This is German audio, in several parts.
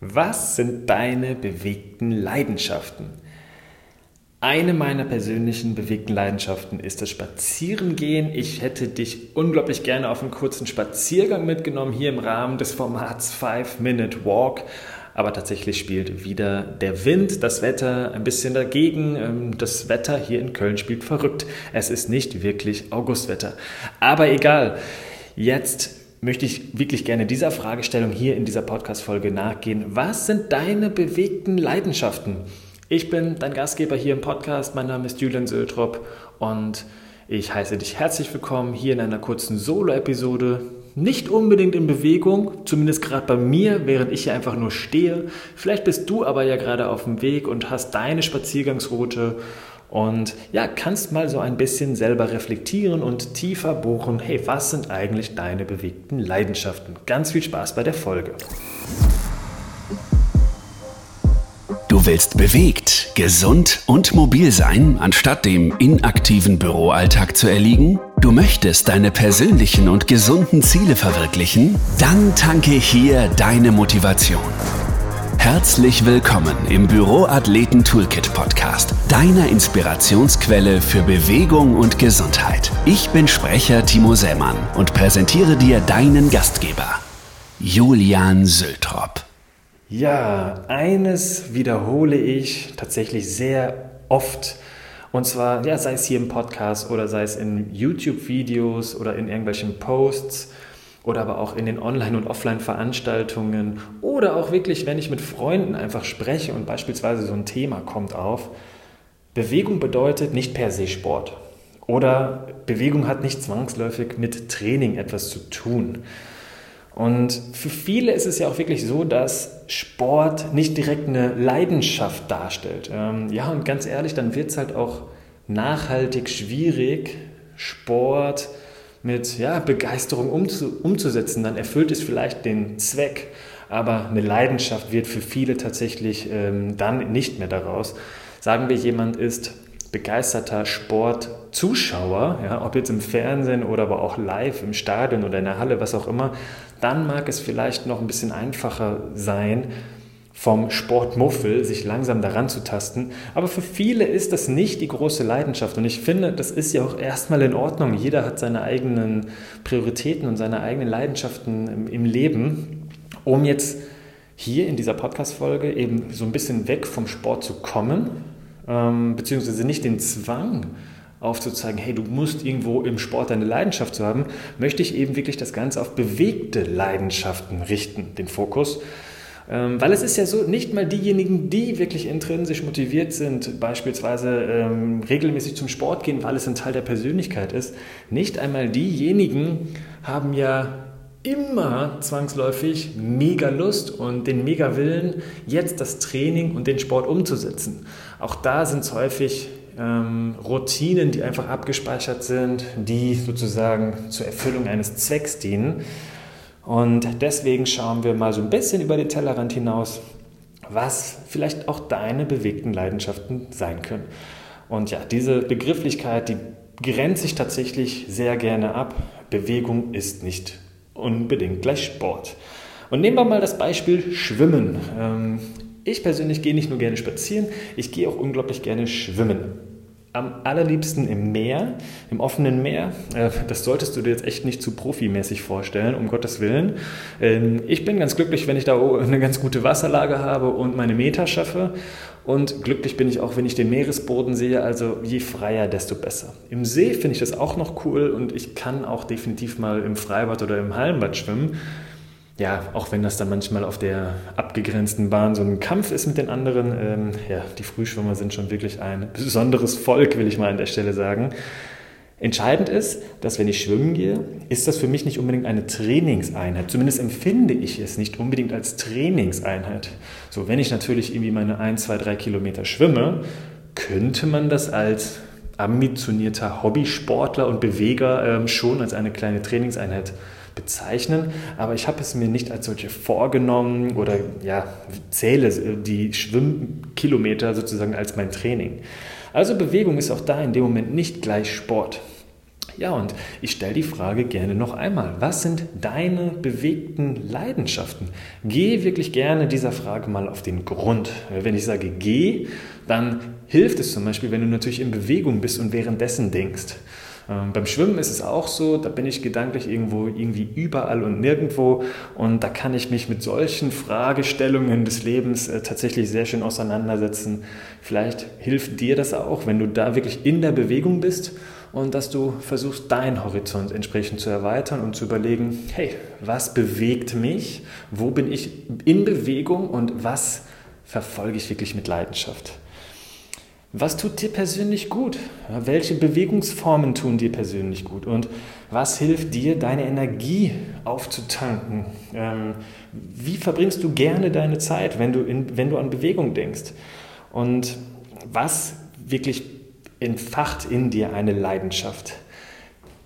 Was sind deine bewegten Leidenschaften? Eine meiner persönlichen bewegten Leidenschaften ist das Spazierengehen. Ich hätte dich unglaublich gerne auf einen kurzen Spaziergang mitgenommen, hier im Rahmen des Formats 5-Minute Walk. Aber tatsächlich spielt wieder der Wind, das Wetter ein bisschen dagegen. Ähm, das Wetter hier in Köln spielt verrückt. Es ist nicht wirklich Augustwetter. Aber egal. Jetzt möchte ich wirklich gerne dieser Fragestellung hier in dieser Podcast-Folge nachgehen. Was sind deine bewegten Leidenschaften? Ich bin dein Gastgeber hier im Podcast. Mein Name ist Julian Söltrop und ich heiße dich herzlich willkommen hier in einer kurzen Solo-Episode. Nicht unbedingt in Bewegung, zumindest gerade bei mir, während ich hier einfach nur stehe. Vielleicht bist du aber ja gerade auf dem Weg und hast deine Spaziergangsroute und ja, kannst mal so ein bisschen selber reflektieren und tiefer bohren, hey, was sind eigentlich deine bewegten Leidenschaften? Ganz viel Spaß bei der Folge. Du willst bewegt, gesund und mobil sein, anstatt dem inaktiven Büroalltag zu erliegen? Du möchtest deine persönlichen und gesunden Ziele verwirklichen? Dann tanke hier deine Motivation. Herzlich willkommen im Büroathleten Toolkit Podcast, deiner Inspirationsquelle für Bewegung und Gesundheit. Ich bin Sprecher Timo Sämann und präsentiere dir deinen Gastgeber, Julian Sültrop. Ja, eines wiederhole ich tatsächlich sehr oft. Und zwar, ja, sei es hier im Podcast oder sei es in YouTube-Videos oder in irgendwelchen Posts oder aber auch in den Online- und Offline-Veranstaltungen oder auch wirklich, wenn ich mit Freunden einfach spreche und beispielsweise so ein Thema kommt auf. Bewegung bedeutet nicht per se Sport oder Bewegung hat nicht zwangsläufig mit Training etwas zu tun. Und für viele ist es ja auch wirklich so, dass Sport nicht direkt eine Leidenschaft darstellt. Ähm, ja, und ganz ehrlich, dann wird es halt auch nachhaltig schwierig, Sport mit ja, Begeisterung umzu, umzusetzen, dann erfüllt es vielleicht den Zweck, aber eine Leidenschaft wird für viele tatsächlich ähm, dann nicht mehr daraus. Sagen wir, jemand ist begeisterter Sportzuschauer, ja, ob jetzt im Fernsehen oder aber auch live im Stadion oder in der Halle, was auch immer, dann mag es vielleicht noch ein bisschen einfacher sein, vom Sportmuffel, sich langsam daran zu tasten. Aber für viele ist das nicht die große Leidenschaft. Und ich finde, das ist ja auch erstmal in Ordnung. Jeder hat seine eigenen Prioritäten und seine eigenen Leidenschaften im, Leben. Um jetzt hier in dieser Podcast-Folge eben so ein bisschen weg vom Sport zu kommen, ähm, beziehungsweise nicht den Zwang aufzuzeigen, hey, du musst irgendwo im Sport deine Leidenschaft zu haben, möchte ich eben wirklich das Ganze auf bewegte Leidenschaften richten, den Fokus. Ähm, weil es ist ja so, nicht mal diejenigen, die wirklich intrinsisch motiviert sind, beispielsweise ähm, regelmäßig zum Sport gehen, weil es ein Teil der Persönlichkeit ist, nicht einmal diejenigen haben ja immer zwangsläufig mega Lust und den mega Willen, jetzt das Training und den Sport umzusetzen. Auch da sind es häufig ähm, Routinen, die einfach abgespeichert sind, die sozusagen zur Erfüllung eines Zwecks dienen. Und deswegen schauen wir mal so ein bisschen über den Tellerrand hinaus, was vielleicht auch deine bewegten Leidenschaften sein können. Und ja, diese Begrifflichkeit, die grenzt sich tatsächlich sehr gerne ab. Bewegung ist nicht unbedingt gleich Sport. Und nehmen wir mal das Beispiel Schwimmen. Ähm, ich persönlich gehe nicht nur gerne spazieren, ich gehe auch unglaublich gerne schwimmen am allerliebsten im Meer, im offenen Meer. Äh, das solltest du dir jetzt echt nicht zu profimäßig vorstellen, um Gottes Willen. Ähm, ich bin ganz glücklich, wenn ich da eine ganz gute Wasserlage habe und meine Meter schaffe. Und glücklich bin ich auch, wenn ich den Meeresboden sehe. Also je freier, desto besser. Im See finde ich das auch noch cool und ich kann auch definitiv mal im Freibad oder im Hallenbad schwimmen ja, auch wenn das dann manchmal auf der abgegrenzten Bahn so ein Kampf ist mit den anderen, ähm, ja, die Frühschwimmer sind schon wirklich ein besonderes Volk, will ich mal an der Stelle sagen. Entscheidend ist, dass wenn ich schwimmen gehe, ist das für mich nicht unbedingt eine Trainingseinheit. Zumindest empfinde ich es nicht unbedingt als Trainingseinheit. So, wenn ich natürlich irgendwie meine 1, 2, 3 Kilometer schwimme, könnte man das als ambitionierter Hobbysportler und Beweger ähm, schon als eine kleine Trainingseinheit bezeichnen, aber ich habe es mir nicht als solche vorgenommen oder ja, zähle die Schwimmkilometer sozusagen als mein Training. Also Bewegung ist auch da in dem Moment nicht gleich Sport. Ja, und ich stelle die Frage gerne noch einmal. Was sind deine bewegten Leidenschaften? Geh wirklich gerne dieser Frage mal auf den Grund. Wenn ich sage geh, dann hilft es zum Beispiel, wenn du natürlich in Bewegung bist und währenddessen denkst. Ähm, beim Schwimmen ist es auch so, da bin ich gedanklich irgendwo irgendwie überall und nirgendwo und da kann ich mich mit solchen Fragestellungen des Lebens äh, tatsächlich sehr schön auseinandersetzen. Vielleicht hilft dir das auch, wenn du da wirklich in der Bewegung bist und dass du versuchst, deinen Horizont entsprechend zu erweitern und zu überlegen, hey, was bewegt mich? Wo bin ich in Bewegung und was verfolge ich wirklich mit Leidenschaft? Was tut dir persönlich gut? Welche Bewegungsformen tun dir persönlich gut? Und was hilft dir, deine Energie aufzutanken? Ähm, wie verbringst du gerne deine Zeit, wenn du, in, wenn du an Bewegung denkst? Und was wirklich entfacht in dir eine Leidenschaft?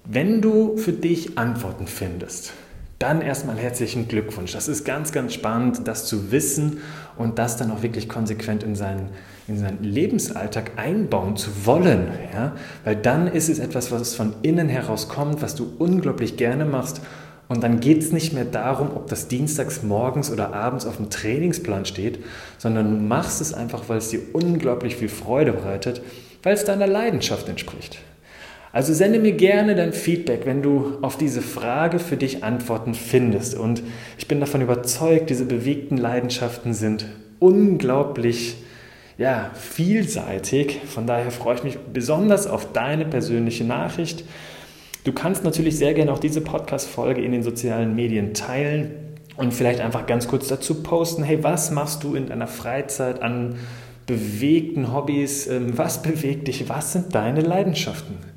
Wenn du für dich Antworten findest, dann erstmal herzlichen Glückwunsch. Das ist ganz, ganz spannend, das zu wissen und das dann auch wirklich konsequent in seinen, in seinen Lebensalltag einbauen zu wollen. Ja? Weil dann ist es etwas, was von innen heraus kommt, was du unglaublich gerne machst. Und dann geht es nicht mehr darum, ob das dienstags morgens oder abends auf dem Trainingsplan steht, sondern du machst es einfach, weil es dir unglaublich viel Freude bereitet, weil es deiner Leidenschaft entspricht. Also sende mir gerne dein Feedback, wenn du auf diese Frage für dich Antworten findest. Und ich bin davon überzeugt, diese bewegten Leidenschaften sind unglaublich ja, vielseitig. Von daher freue ich mich besonders auf deine persönliche Nachricht. Du kannst natürlich sehr gerne auch diese Podcast-Folge in den sozialen Medien teilen und vielleicht einfach ganz kurz dazu posten, hey, was machst du in deiner Freizeit an bewegten Hobbys? Ähm, was bewegt dich? Was sind deine Leidenschaften?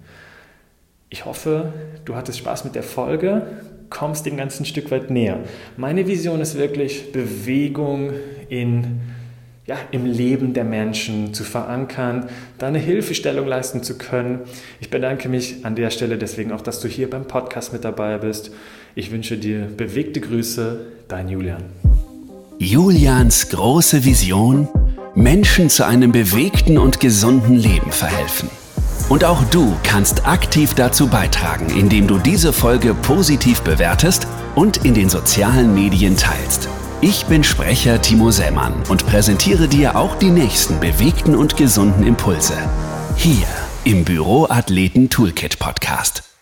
Ich hoffe, du hattest Spaß mit der Folge, kommst dem ganzen Stück weit näher. Meine Vision ist wirklich, Bewegung in, ja, im Leben der Menschen zu verankern, da eine Hilfestellung leisten zu können. Ich bedanke mich an der Stelle deswegen auch, dass du hier beim Podcast mit dabei bist. Ich wünsche dir bewegte Grüße, dein Julian. Julians große Vision, Menschen zu einem bewegten und gesunden Leben verhelfen. Und auch du kannst aktiv dazu beitragen, indem du diese Folge positiv bewertest und in den sozialen Medien teilst. Ich bin Sprecher Timo Sämann und präsentiere dir auch die nächsten bewegten und gesunden Impulse. Hier im Büroathleten Toolkit Podcast.